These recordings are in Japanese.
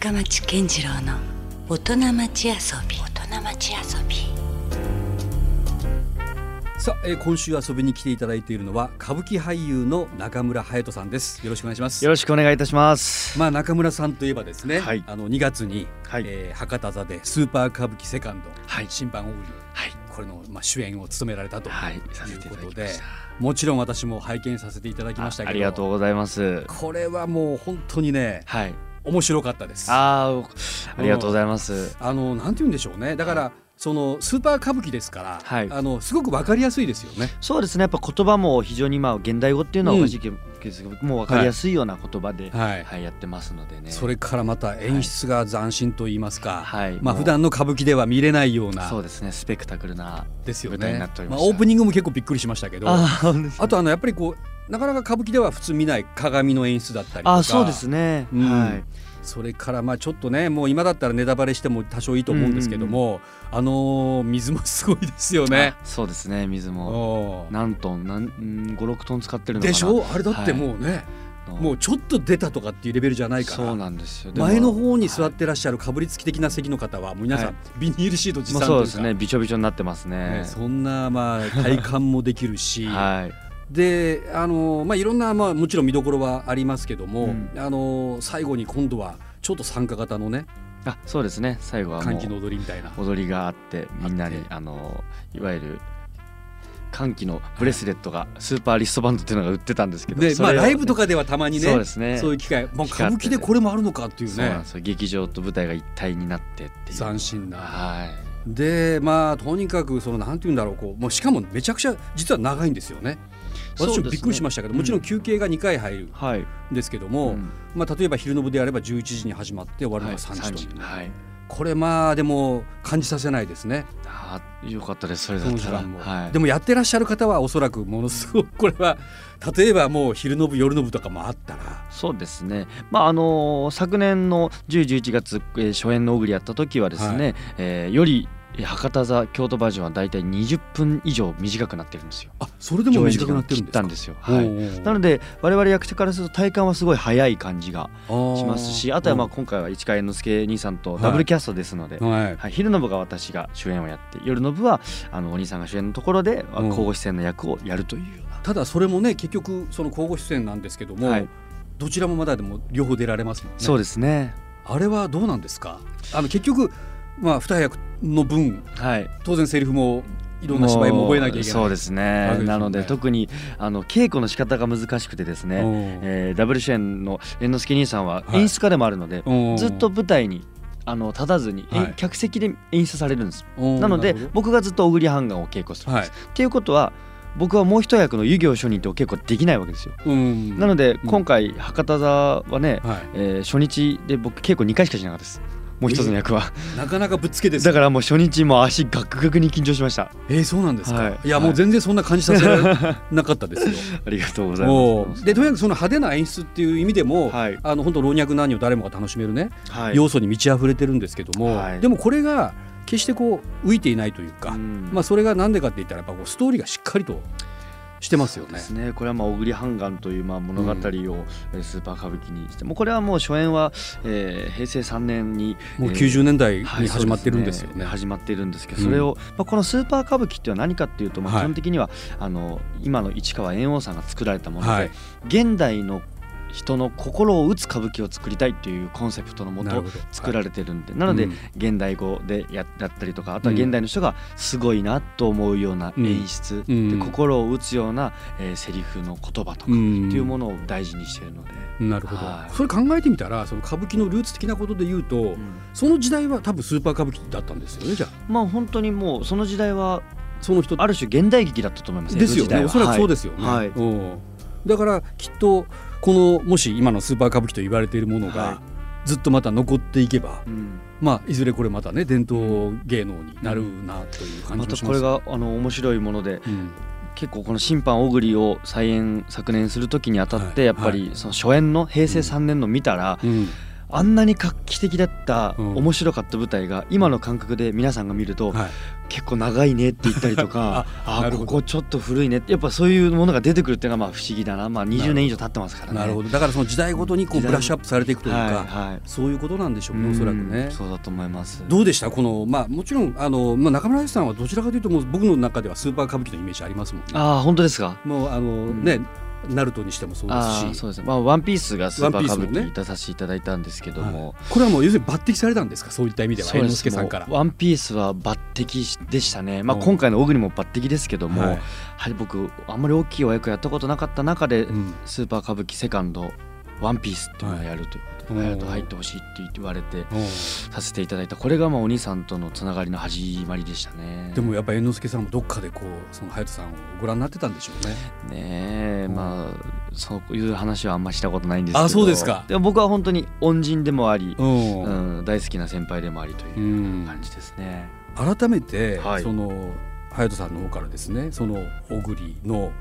深町健次郎の大人町遊び大人町遊びさあ、えー今週遊びに来ていただいているのは歌舞伎俳優の中村隼人さんですよろしくお願いしますよろしくお願いいたします。まあ中村さんといえばですね、はいあの2月に、はいえー博多座でスーパー歌舞伎セカンド、はい審判小栗はい。これの、まあ、主演を務められたとはいいうことで、きました。もちろん私も拝見させていただきましたけどあありがとうございます。これはもう本当にねはい。面白かったですあああ、ありがとうございます。のなんて言うんでしょうねだから、そのスーパー歌舞伎ですから、はいあのすごくわかりやすいですよねそうですね。やっぱ言葉も非常にまあ現代語っていうのはおかしいけど、もうわかりやすいような言葉で、はいはい、やってますのでね。それからまた演出が斬新と言いますか、はい。まあ普段の歌舞伎では見れないようなそうですね。スペクタクルな。ですよ舞台にねなっておりまあオープニングも結構びっくりしましたけどあああ、とあのやっぱりこうなかなか歌舞伎では普通見ない鏡の演出だったりとかあそうですね。うんはい。それからまあちょっとねもう今だったらネタバレしても多少いいと思うんですけども、あのー水もすごいですよね。あ そうですね。水も。何トン、何、うん五六トン使ってるのかな。でしょ？あれだってもうね、のもうちょっと出たとかっていうレベルじゃないからそうなんですよ。前の方に座っはいてらっしゃるかぶりつき的な席の方はもう皆さん、はいビニールシート持ま参というかあそうですね。びちょびちょになってますねね。そんなまあ体感もできるし、はい。であのまあいろんなまあもちろん見どころはありますけども、うん。あの最後に今度はちょっと参加型のねあそうですね。最後はも歓喜のう踊りみたいな。踊りがあってみんなにあのいわゆる歓喜のブレスレットがスーパーリストバンドっていうのが売ってたんですけどでまあライブとかではたまにねそうですね。そういう機会、まあ、歌舞伎でこれもあるのかっていうね。劇場と舞台が一体になってっていう。斬新な。はい。でまあとにかくそのなんて言うんだろうこうもうしかもめちゃくちゃ実は長いんですよね。私もびっくりしましたけど、もちろん休憩が2回入るはいんですけども、うん。まあ、例えば昼の部であれば11時に始まって終わるのはいが3時と。いう、はい。これまあでも感じさせないですね。あよかったです。それだったら。はい。でもやってらっしゃる方はおそらくものすごくこれは 例えばもう昼の部夜の部とかもあったら。そうですね、まああの昨年の10、11月、えー初演の小栗やった時はですね、はい。えーよりえー博多座京都バージョンはだいたい20分以上短くなってるんですよ。あそれでも短くなってるんですんですよ。はい。いなので我々役者からすると体感はすごい早い感じがしますしあとはまあ今回は市川猿之助兄さんとダブルキャストですので、はい。はい、昼の部が私が主演をやって夜の部はあのお兄さんが主演のところで交互出演の役をやるというような、ただそれもね結局その交互出演なんですけども、はい。どちらもまだでも両方出られますもんね。そうですね。あれはどうなんですか？あの結局まあ二役の分はい。当然セリフもいろんな芝居も覚えなきゃいけない。そうですわねね。なので特にあの稽古の仕方が難しくてですね、うん。えーダブル主演の猿之助兄さんははい。演出家でもあるので、うん。ずっと舞台にあの立たずに、えはい。客席で演出されるんです。うん。なので僕がずっと小栗ハンガンを稽古するんはいです、っていうことは僕はもう一役の遊行書人ってお稽古できないわけですよ、うん。なのでうん。今回博多座はね、はい。えー初日で僕稽古2回しかしなかったですもう一つの役は。なかなかぶっつけですだからもう初日もう足ガクガクに緊張しました。えー、そうなんですか、はい。い、やもう全然そんな感じさせ なかったですよ。ありがとうございます。でとにかくその派手な演出っていう意味でも、はい。あの本当老若男女誰もが楽しめるね、はい。要素に満ち溢れてるんですけども、はい。でもこれが決してこう浮いていないというか、うん。まあそれがなんでかって言ったらやっぱこうストーリーがしっかりとしてますよね。ですね。これはまあ小栗ハンガンというまあ物語をえースーパー歌舞伎にしてもうこれはもう初演は、えー平成3年にもうえー90年代にはい始まってるんですよね。始まっているんですけど、うん。それを、まあ、このスーパー歌舞伎っていうのは何かっていうと、まあ、はい。基本的には、あの今の市川猿翁さんが作られたもので、はい。現代の人の心を打つ歌舞伎を作りたいっていうコンセプトのもと作られてるんで、なので、うん。現代語でややったりとかあとは現代の人がすごいなと思うような演出、うん。で心を打つような、えー、セリフの言葉とかってうんいうものを大事にしているので。なるほど、はい。それ考えてみたらその歌舞伎のルーツ的なことで言うと、その時代は多分スーパー歌舞伎だったんですよねじゃあ。まあ本当にもうその時代はその人。ある種現代劇だったと思いますですよね。おそらくそうですよね、はい。うんだからきっとこのもし今のスーパー歌舞伎と言われているものがはずっとまた残っていけば、うん。まあいずれこれまたね伝統芸能になるなという感まじもしたますこれがあの面白いものでうん。結構この審判小栗を再演昨年する時にあたってはい。やっぱりその初演の平成3年の見たらうんあんなに画期的だった、うん面白かった舞台が今の感覚で皆さんが見ると、はい結構長いねって言ったりとか あなるほどここちょっと古いねってやっぱそういうものが出てくるっていうのがまあ不思議だな、まあ、20年以上経ってますからね。なるほどだからその時代ごとにこうブラッシュアップされていくというか、はいはいそういうことなんでしょうねおそらくねうん。そうだと思います。どうでした？このまあもちろんあの、まあ、中村さんはどちらかというともう僕の中ではスーパー歌舞伎のイメージありますもんね。ああ本当ですか？もうあの、んねナルトにしてもそうですし。そうですね。まあワンピースがスーパー歌舞伎出させていただいたんですけども。はい。これはもう要するに抜擢されたんですか？そういった意味では猿之助さんから。ワンピースは抜擢でしたね、まあ、うん今回の小栗も抜擢ですけども、はい。やはり僕あんまり大きいお役やったことなかった中で、うん。スーパー歌舞伎セカンドワンピースっていうのをやるという。ことで、はいやると入ってほしいって言われてうん。させていただいた。これがまあお兄さんとのつながりの始まりでしたね。でもやっぱ猿之助さんもどっかでこうその隼人さんをご覧になってたんでしょうね。ねえうん。まあそういう話はあんましたことないんですけど。あそうですか。でも僕は本当に恩人でもあり、うん。うん、大好きな先輩でもありとういうん。感じですね。改めて、はい。その隼人さんの方からですねその小栗の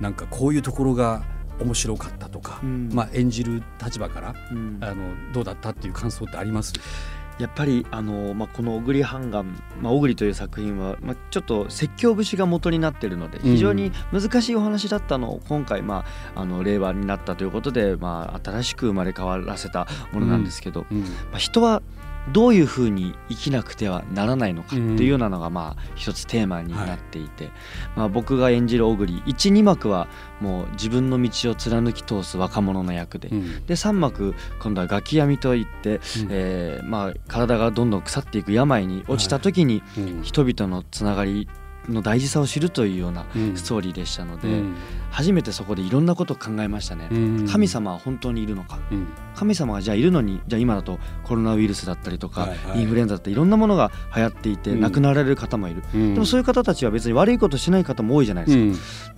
なんかこういうところが面白かったとか、うん。まあ、演じる立場からうん。あのどうだったっていう感想ってあります？やっぱりあの、まあ、この「小栗半眼」まあ、小栗という作品は、まあ、ちょっと説教節が元になっているのでうん。非常に難しいお話だったのを今回、まあ、あの令和になったということで、まあ、新しく生まれ変わらせたものなんですけど、うん。まあ、人はどういうふうに生きなくてはならないのかっていうようなのがまあ一つテーマになっていて、まあ、僕が演じる小栗12幕はもう自分の道を貫き通す若者の役で、うん。で3幕今度はガキ闇といって、えーまあ、体がどんどん腐っていく病に落ちた時にうん。人々のつながりの大事さを知るというようなうん。ストーリーでしたので、うん。初めてそこでいろんなことを考えましたね。うん。神様は本当にいるのか。うん。神様がじゃあいるのにじゃあ今だとコロナウイルスだったりとか、インフルエンザだったりいろんなものが流行っていて、うん。亡くなられる方もいる、うん。でもそういう方たちは別に悪いことしない方も多いじゃないですか、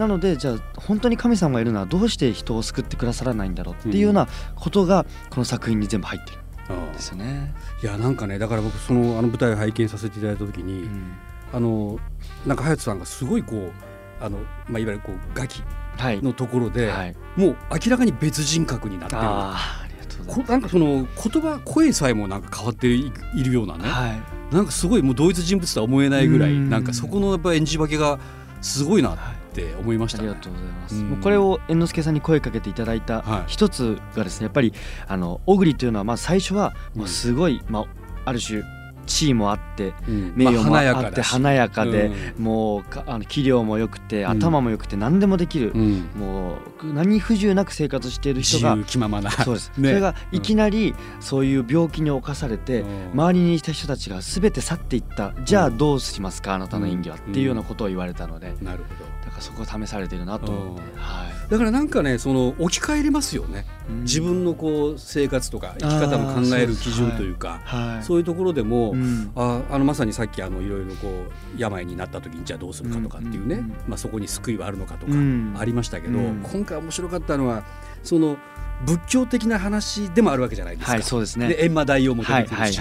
うん。なのでじゃあ本当に神様がいるのはどうして人を救ってくださらないんだろうっていうようなことがこの作品に全部入ってるんですよね。いやなんかねだから僕そのあの舞台を拝見させていただいた時に、うんあのなんか隼人さんがすごいこうあの、まあ、いわゆるこうガキはい、のところで、はい、もう明らかに別人格になってる。あーありがとうございこなんかその言葉声さえもなんか変わっていいるようなね。はい、なんかすごいもう同一人物とは思えないぐらいうん。なんかそこのやっぱ演じ分けがすごいなって思いましたね。ありがとうございます。うん。もうこれを猿之助さんに声かけていただいたはい。一つがですねやっぱりあの小栗というのはまあ最初はもうすごい、まあある種地位もあってうん。名誉もまああって華やかで、うん。もうかあの器量も良くてうん。頭も良くて何でもできる、うん。もう何不自由なく生活している人自が由気ままな。そうです、ね。それがいきなりそういう病気に侵されて、うん。周りにいた人たちが全て去っていった。じゃあどうしますかあなたの演技は、うんっていうようなことを言われたので。なるほど。だからそこが試されているなと。思って、うん。はだからなんかねその置き換えれますよね。い、自分のこう生活とか生き方の考える基準というかはい。そういうところでも、うん。ああのまさにさっきあのいろいろこう病になった時にじゃあどうするかとかっていうね、まあ、そこに救いはあるのかとかうん。ありましたけど、うん。今回面白かったのはその仏教的な話でもあるわけじゃないですか。はいそうですね。で閻魔大王も出はいてくるし、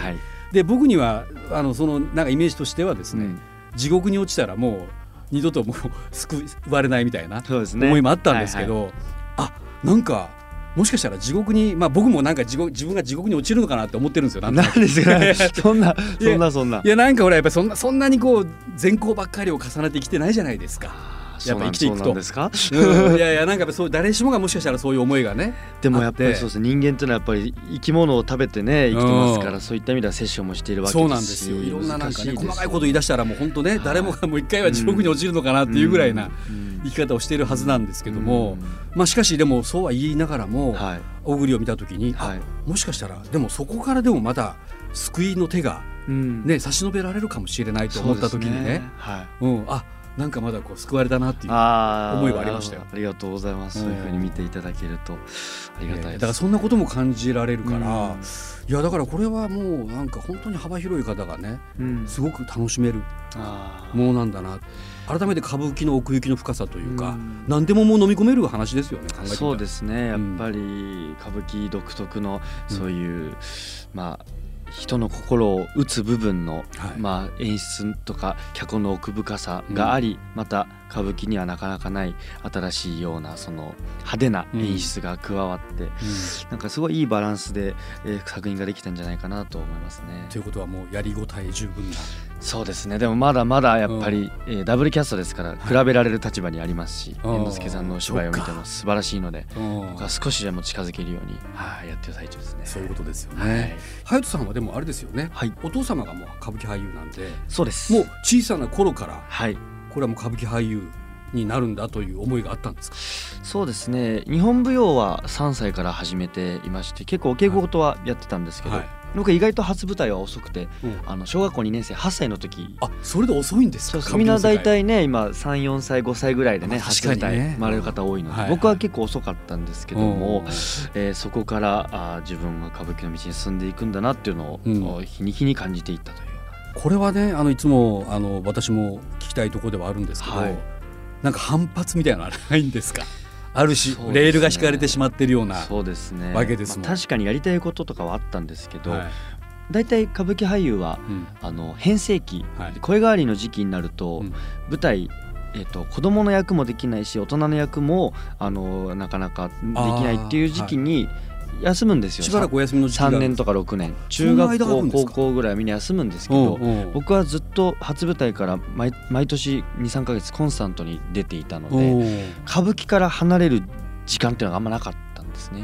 で僕にはあのそのなんかイメージとしてはですね、うん。地獄に落ちたらもう二度ともう救われないみたいなそうですね。思いもあったんですけはいど、あなんかもしかしたら地獄にまあ僕もなんか地獄自分が地獄に落ちるのかなって思ってるんですよはいなんですか？そんなそんなそんな。いやなんかほらやっぱりそんなそんなにこう善行ばっかりを重ねてきてないじゃないですか。やっぱ生きていくと。ですか？うん。いやいやなんかそう誰しもがもしかしたらそういう思いがね。でもやっぱりそうですね人間っていうのはやっぱり生き物を食べてね生きてますかうらそういった意味では摂取もしているわけですしそうなんですよ。いろんななんかね細かいこと言い出したらもう本当ねはい。誰もがもう一回は地獄に落ちるのかなっていうぐらいなうん。生き方をしているはずなんですけども、うん。まあしかしでもそうは言いながらもはい。小栗を見た時に、あはい。もしかしたらでもそこからでもまだ救いの手がうん。ね差し伸べられるかもしれないと思った時にね、はい。うん。あなんかまだこう救われたなっていう。思いはありましたよ。ありがとうございます、うん。そういうふうに見ていただけるとありがたいです、だからそんなことも感じられるから、うん。いやだからこれはもうなんか本当に幅広い方がねうん。すごく楽しめるものなんだな改めて歌舞伎の奥行きの深さというか、うん。何でももう飲み込める話ですよねそうですね。やっうん。ぱり歌舞伎独特のそういう、まあ人の心を打つ部分の、はい。まあ、演出とか脚本の奥深さがあり、また歌舞伎にはなかなかない新しいようなその派手な演出が加わって、なんかすごいいいバランスで、えー作品ができたんじゃないかなと思いますね。ということはもうやりごたえ十分なそうですね。でもまだまだやっぱり、えーダブルキャストですから比べられる立場にありますし、うん。猿之助さんのお芝居を見ても素晴らしいのでうん。僕は少しでも近づけるように、はい、やってる最中ですね。そういうことですよはい。ね。隼人さんはでもあれですよね。はい、お父様がもう歌舞伎俳優なんで、そうです。もう小さな頃からはい。これはもう歌舞伎俳優になるんだという思いがあったんですか？そうですね。日本舞踊は3歳から始めていまして結構お稽古事はやってたんですけど、はい僕意外と初舞台は遅くてうん。あの小学校2年生8歳の時。あ、それで遅いんですか？みんな大体ね今34歳5歳ぐらいでねまあ初舞台生まれる方多いので、はい。はい僕は結構遅かったんですけども、うんえーそこからあー自分が歌舞伎の道に進んでいくんだなっていうのを、うん。日に日に感じていったというこれはね、あのいつもあの私も聞きたいところではあるんですけど、はい。なんか反発みたいなのはないんですか？ある種、そうですね。レールが敷かれてしまってるような。そうですね。わけですもん。まあ確かにやりたいこととかはあったんですけど、はい。大体歌舞伎俳優はうん。あの変声期、はい。声変わりの時期になると、うん。舞台えー、と子供の役もできないし大人の役もあのなかなかできないっていう時期に休むんですよ、しばらくお休みの時期がある3年とか6年。中学校高校ぐらいはみんな休むんですけど僕はずっと初舞台から毎毎年23か月コンスタントに出ていたのおでー。歌舞伎から離れる時間っていうのがあんまなかったんですね。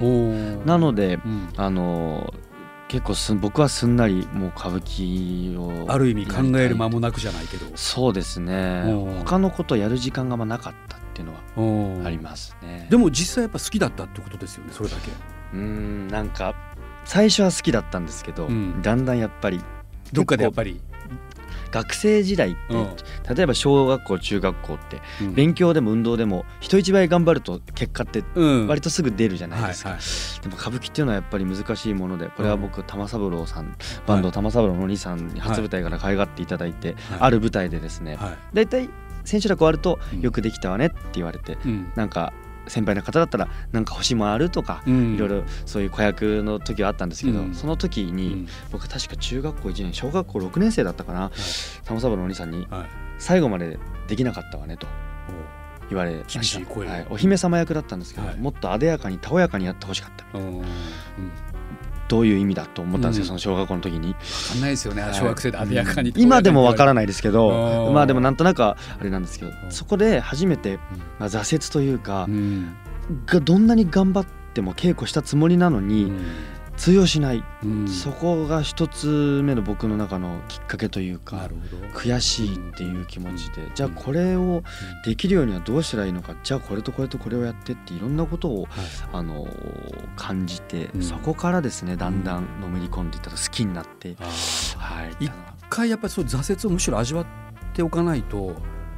なのでうん。あの結構すん僕はすんなりもう歌舞伎をある意味考える間ももなくじゃないけど。そうですね。うん他のことやる時間がまなかったっていうのはうんありますね。でも実際やっぱ好きだったってことですよねそれだけうーんなんか最初は好きだったんですけど、うん。だんだんやっぱりどっかでやっぱり、学生時代って、うん。例えば小学校中学校ってうん。勉強でも運動でも人一倍頑張ると結果ってうん。割とすぐ出るじゃないはいですか、はいでも歌舞伎っていうのはやっぱり難しいものでこれは僕玉三郎さんバンド玉三郎のお兄さんに初舞台から可愛がっていただいて、はい。ある舞台でですねはい。大体千秋楽終わるとうん。よくできたわねって言われてうん。なんか先輩の方だったらなんか欲しいものあるとかうん。いろいろそういう子役の時はあったんですけど、うん。その時うにん。僕確か中学校1年小学校6年生だったかな玉三郎のお兄さんにはい。最後までできなかったわねとお言われました。はい、お姫様役だったんですけど、はい。もっと艶やかにたおやかにやってほしかった。うん。うんどういう意味だと思ったんですよ、うん。その小学校の時に。分かんないですよね。はい。小学生で艶やかに今でもわからないですけどうん。まあでもなんとなくはあれなんですけどん。そこで初めて、まあ、挫折というか、うん。がどんなに頑張っても稽古したつもりなのに、通用しない、うん。そこが一つ目の僕の中のきっかけというなか悔しいっていう気持ちで、うん。じゃあこれをできるようにはどうしたらいいのかじゃあこれとこれとこれをやってっていろんなことを、はい。あの感じて、うん。そこからですねだんだんのめり込んでいったら好きになって、はい。一回やっぱりそう挫折をむしろ味わっておかないと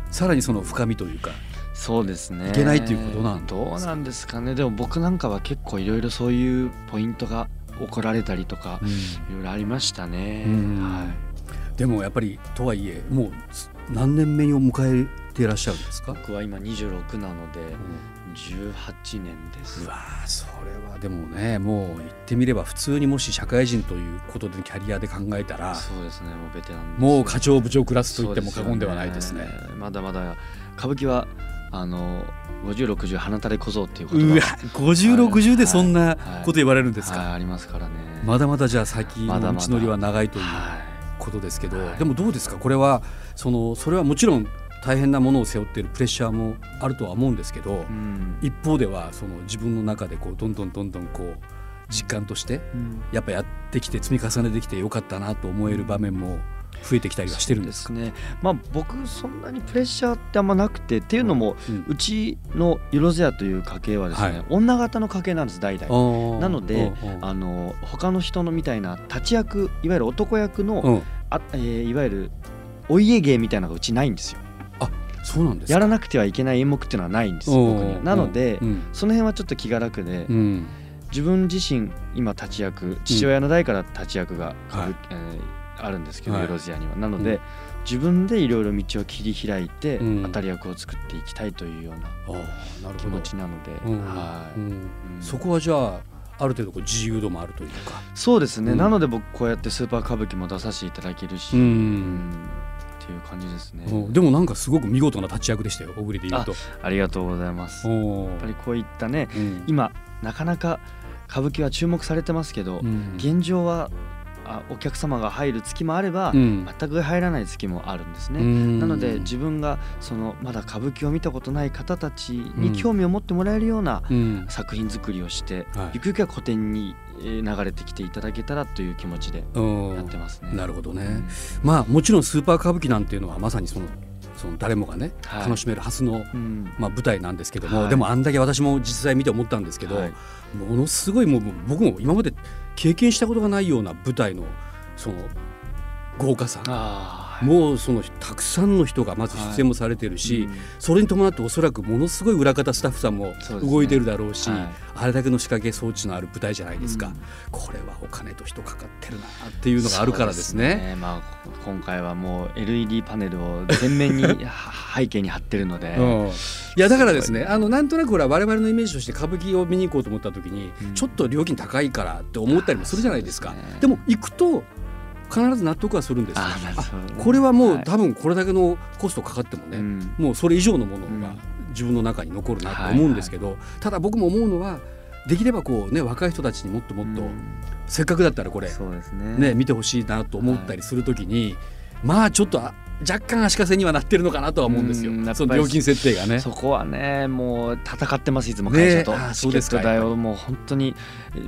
さらにその深みというかそうですね。いけないっていうことなんどうなんですかね。でも僕なんかは結構いろいろそういうポイントが怒られたりとかいろいろありましたね、うん。はでもやっぱりとはいえもう何年目を迎えていらっしゃるんですか？い、僕は今26なので18年です。うわーそれはでもねもう言ってみれば普通にもし社会人ということでキャリアで考えたらそうですねもうベテランもう課長部長クラスと言っても過言ではないですね。よまだまだ歌舞伎はあの5060鼻垂れ小僧っていうこうわとが5060でそんなはい。こと言われるんですか、はいありますからね。まだまだじゃあ先の道のりは長いというはことですけど、はい。でもどうですか？これはそのそれはもちろん大変なものを背負っているプレッシャーもあるとは思うんですけど、い、うん。一方ではその自分の中でこうどんどんどんどんこう実感としてうん。やっぱやってきて積み重ねてきてよかったなと思える場面も増えてきたりはしてるんですね。まあ僕そんなにプレッシャーってあんまなくてっていうのも、うちのよろずやという家系はですね、はい。女型の家系なんです代々。ななのであの他の人のみたいな立ち役いわゆる男役の、うん、あえーいわゆるお家芸みたいなのがうちないんですよ。そうなんですか？やらなくてはいけない演目っていうのはないんです僕には。なので、うん。その辺はちょっと気が楽で、うん。自分自身今立ち役父親の代から立ち役が、はい。えーあるんですけど、はい。よろずやには。なので、うん。自分でいろいろ道を切り開いて、うん。当たり役を作っていきたいというような気持ちなので、そこはじゃあある程度こう自由度もあるというか。そうですね、うん。なので僕こうやってスーパー歌舞伎も出させていただけるし、うん。うんっていう感じですね、うん。でもなんかすごく見事な立ち役でしたよ。小栗で言うと。ありがとうございます。やおっぱりこういったねうん。今なかなか歌舞伎は注目されてますけど、うん。現状はあお客様が入る月もあれば、うん。全く入らない月もあるんですね、うん。なので自分がそのまだ歌舞伎を見たことない方たちうん。に興味を持ってもらえるようなうん。作品作りをして、はい。ゆくゆくは古典にえー流れてきていただけたらという気持ちでうんやってますね。なるほどね。うんまあもちろんスーパー歌舞伎なんていうのはまさにそのその誰もがね、はい。楽しめるはずの、うん。まあ、舞台なんですけども、はい。でもあんだけ私も実際見て思ったんですけど、はいものすごい。もう僕も今まで経験したことがないような舞台のその豪華さもうそのたくさんの人がまず出演もされてるし、うんそれに伴っておそらくものすごい裏方スタッフさんも動いてるだろうしはい。あれだけの仕掛け装置のある舞台じゃないですか、うん。これはお金と人かかってるなっていうのがあるからですね。そうまあ、今回はもう LED パネルを全面には背景に貼ってるので、うん。いやだからですねあのなんとなくほら我々のイメージとして歌舞伎を見に行こうと思った時に、うん。ちょっと料金高いからって思ったりもするじゃないですか。でも行くと必ず納得はするんです。よ。あこれはもう、はい。多分これだけのコストかかってもね、うん。もうそれ以上のものうん。が自分の中に残るなと思うんですけど、ただ僕も思うのはできればこうね若い人たちにもっともっと、うん。せっかくだったらこれね。ね見てほしいなと思ったりするときに、まあちょっとあ若干足かせにはなってるのかなとは思うんですよ。その料金設定がね。そこはねもう戦ってますいつも会社と、ねうですかケット代をもう本当に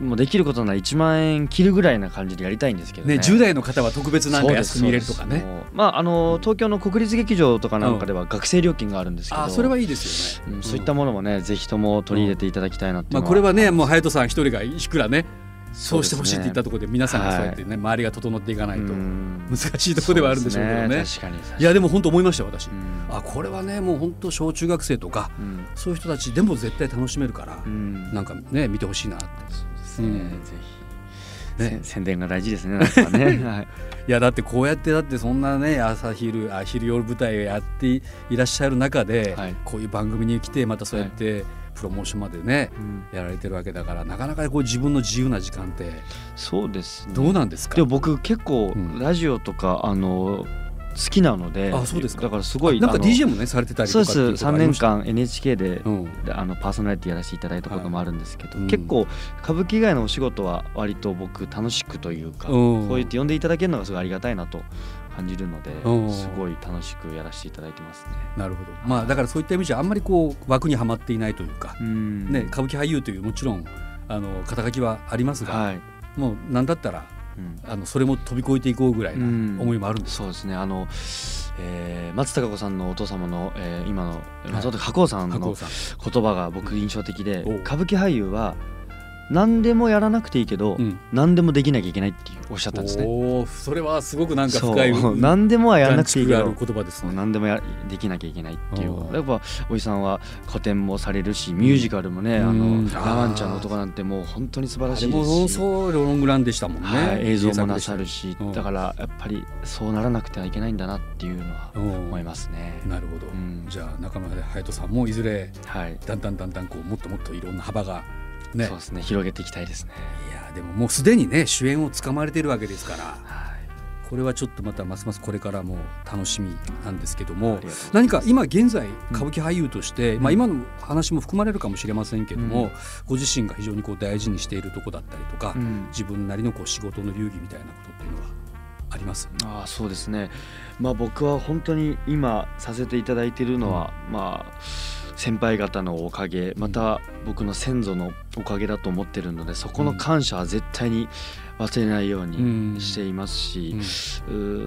もうできることなら1万円切るぐらいな感じでやりたいんですけどね。ね10代の方は特別なんか安く見れるとかね。まああの東京の国立劇場とかなんかでは学生料金があるんですけど、あそれはいいですよね。うんそういったものもねぜひとも取り入れていただきたいなっていうのは、まあこれはねもう隼人さん一人がいくらねそうしてほしいって言ったとこころで皆さんがそうやってね周りが整っていかないと難難しいところではあるんでしょうけどね。いやでも本当思いましたよ私。うん。あこれはねもう本当小中学生とかうん。そういう人たちでも絶対楽しめるからうん。なんかね見てほしいなって。そうですね、宣伝が大事ですねね、はい、いやだってこうやってだってそんなね朝昼あ昼夜舞台をやっていらっしゃる中で、はい。こういう番組に来てまたそうやってプロモーションまでね、うん。やられてるわけだからなかなかこう自分の自由な時間ってそうですね。どうなんですか、でも僕結構うん。ラジオとか、あの好きなのであそうですか。だからすごいなんか DJ もねされてたりとそうです3かっていうとこありました年間 NHK で、うん。あのパーソナリティやらせていただいたこともあるんですけど、はい結構歌舞伎以外のお仕事は割と僕楽しくというか、うん。こう言って呼んでいただけるのがすごいありがたいなと感じるので、うんすごい楽しくやらせていただいてますね。なるほど。まあだからそういった意味じゃあんまりこう枠にはまっていないというか、うん。ね歌舞伎俳優というもちろんあの肩書きはありますが、はい、もうなんだったらうん。あのそれも飛び越えていこうぐらいなうん。思いもあるんです、そうですね。あの、えー松たか子さんのお父様の、えー今の松本白鸚さんの言葉が僕印象的で、歌舞伎俳優は何でもやらなくていいけど、うん。何でもできなきゃいけないっていう。おっしゃったんですね。おおそれはすごくなんかそう。深い 何でもはやらなくていいけど言葉ですね。何でもやできなきゃいけないっていう。やっぱおじさんは古典もされるしミュージカルもね、あうん。のラワンちゃんの男なんてもう本当に素晴らしいですし。そうロングランでしたもんね、はい、映像もなさるるし、うんだからやっぱりそうならなくてはいけないんだなっていうのは思思いますね。なるほど、うん。じゃあ中村隼人さんもいずれはい、だんだんだんだんこうもっともっといろんな幅がね。そうですね。広げていきたいですね。いやでももうすでにね主演をつかまれてるわけですからはい、これはちょっとまたますますこれからも楽しみなんですけども何か今現在歌舞伎俳優として、うん。まあ、今の話も含まれるかもしれませんけども、うん。ご自身が非常にこう大事にしているとこだったりとか、うん。自分なりのこう仕事の流儀みたいなことっていうのはあります？ああそうですね、まあ、僕は本当に今させていただいているのは、まあ先輩方のおかげまた僕の先祖のおかげだと思ってるのでそこの感謝は絶対に忘れないようにしていますし、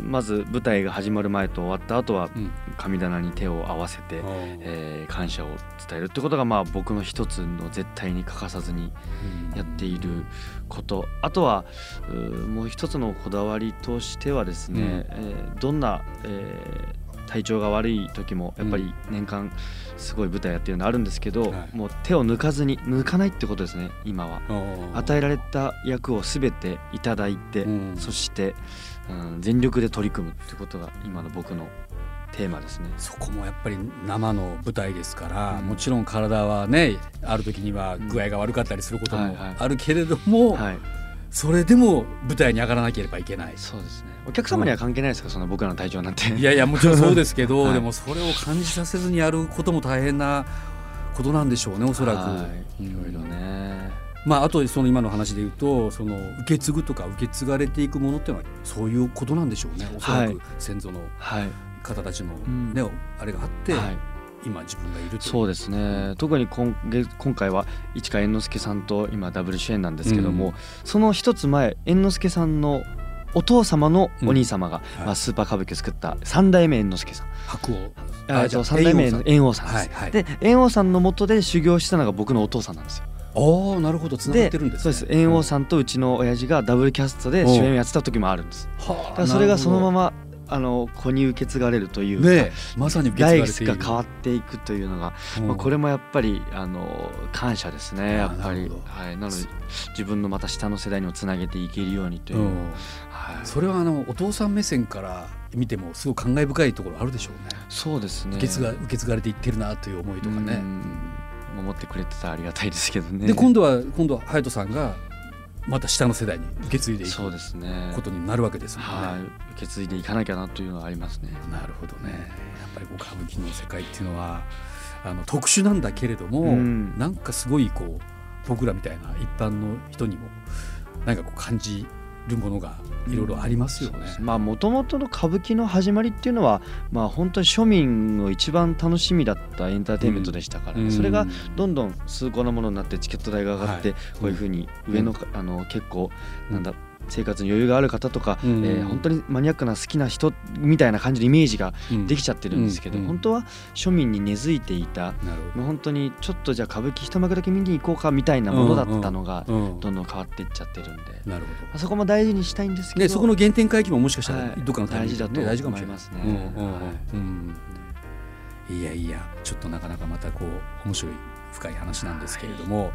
まず舞台が始まる前と終わった後はうん。神棚に手を合わせて、えー感謝を伝えるってことがまあ僕の一つの絶対に欠かさずにやっていること。あとはもう一つのこだわりとしてはですね、うん。えーどんな、えー体調が悪い時もやっぱり年間すごい舞台やってるのあるんですけど、はい。もう手を抜かずに抜かないってことですね今は。与えられた役を全ていただいて、うん。そして、うん、全力で取り組むってことが今の僕のテーマですね。そこもやっぱり生の舞台ですから、うん。もちろん体はねある時には具合が悪かったりすることもはいはい。あるけれども、はい、それでも舞台に上がらなければいけない。そうですね。お客様には関係ないですか、その僕らの体調なんて。いやいやもちろんそうですけど、はい。でもそれを感じさせずにやることも大変なことなんでしょうねおそらく。はい。いろいろね。まあ、あとその今の話で言うとその受け継ぐとか受け継がれていくものっていうのはそういうことなんでしょうねおそらはい。く先祖のはい、方たちの、ん。ねあれがあって、はい今自分がいるという。そうですね。特に今月今回は市川猿之助さんと今ダブル主演なんですけども、うん。その一つ前猿之助さんのお父様のお兄様が、はい。まあ、スーパー歌舞伎を作った三代目猿之助さん。白王あじゃあ三代目猿猿翁さん。です、はいはい。で猿翁さんの下で修行したのが僕のお父さんなんですよ。おおなるほど。つながってるんです、ね、そうです。猿翁さんとうちの親父がダブルキャストで主演をやってた時もあるんです。はあだからそれがそのまままあの子に受け継がれるというか、ねえまさに受け継来が変わっていくというのが、うん。まあ、これもやっぱりあの感謝ですねやっぱり。はい、なので自分のまた下の世代にもつなげていけるようにという。う、ん。はい、それはあのお父さん目線から見てもすごく感慨深いところあるでしょうね。そうですね。受け継が受け継がれていってるなという思いとかね。うん。守ってくれてたらありがたいですけどね。で今度は今度は隼人さんがまた下の世代に受け継いでいくことになるわけですもんね。はい受け継いでいかなきゃなというのはありますねなるほどね。やっぱりこう歌舞伎の世界っていうのはあの特殊なんだけれども、うんなんかすごいこう僕らみたいな一般の人にもなんかこう感じるものがいろいろありますよね。まあもともとの歌舞伎の始まりっていうのはまあ本当に庶民の一番楽しみだったエンターテインメントでしたからね、うん。それがどんどん崇高なものになってチケット代が上がって、はい。こういうふうに上の,、あの結構なんだ生活に余裕がある方とか、うん。えー本当にマニアックな好きな人みたいな感じのイメージがうん。できちゃってるんですけど、うん。本当は庶民に根付いていたもう本当にちょっとじゃあ歌舞伎一幕だけ見に行こうかみたいなものだったのがど。うん。どん変わっていっちゃってるんで、なるほあそこも大事にしたいんですけど。ど、ねそこの原点回帰ももしかしたらはい。どっかのタイミングで大事だと大事かもしれない。思いますね。い。うん。いやいやちょっとなかなかまたこう面白い深い話なんですけれども、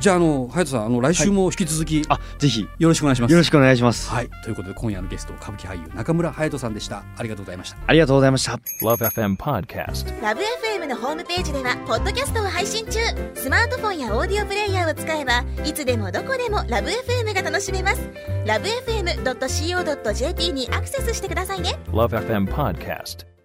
じゃああの隼人さんあの来週も引き続きあぜひよろしくお願いします。よろしくお願いします。はいということで今夜のゲスト歌舞伎俳優中村隼人さんでしたありがとうございました。ありがとうございました。Love FM Podcast. ラブ f m のホームページではポッドキャストを配信中スマートフォンやオーディオプレイヤーを使えばいつでもどこでもラブ f m が楽しめますラブ FM.co.jp にアクセスしてくださいね Love FM Podcast.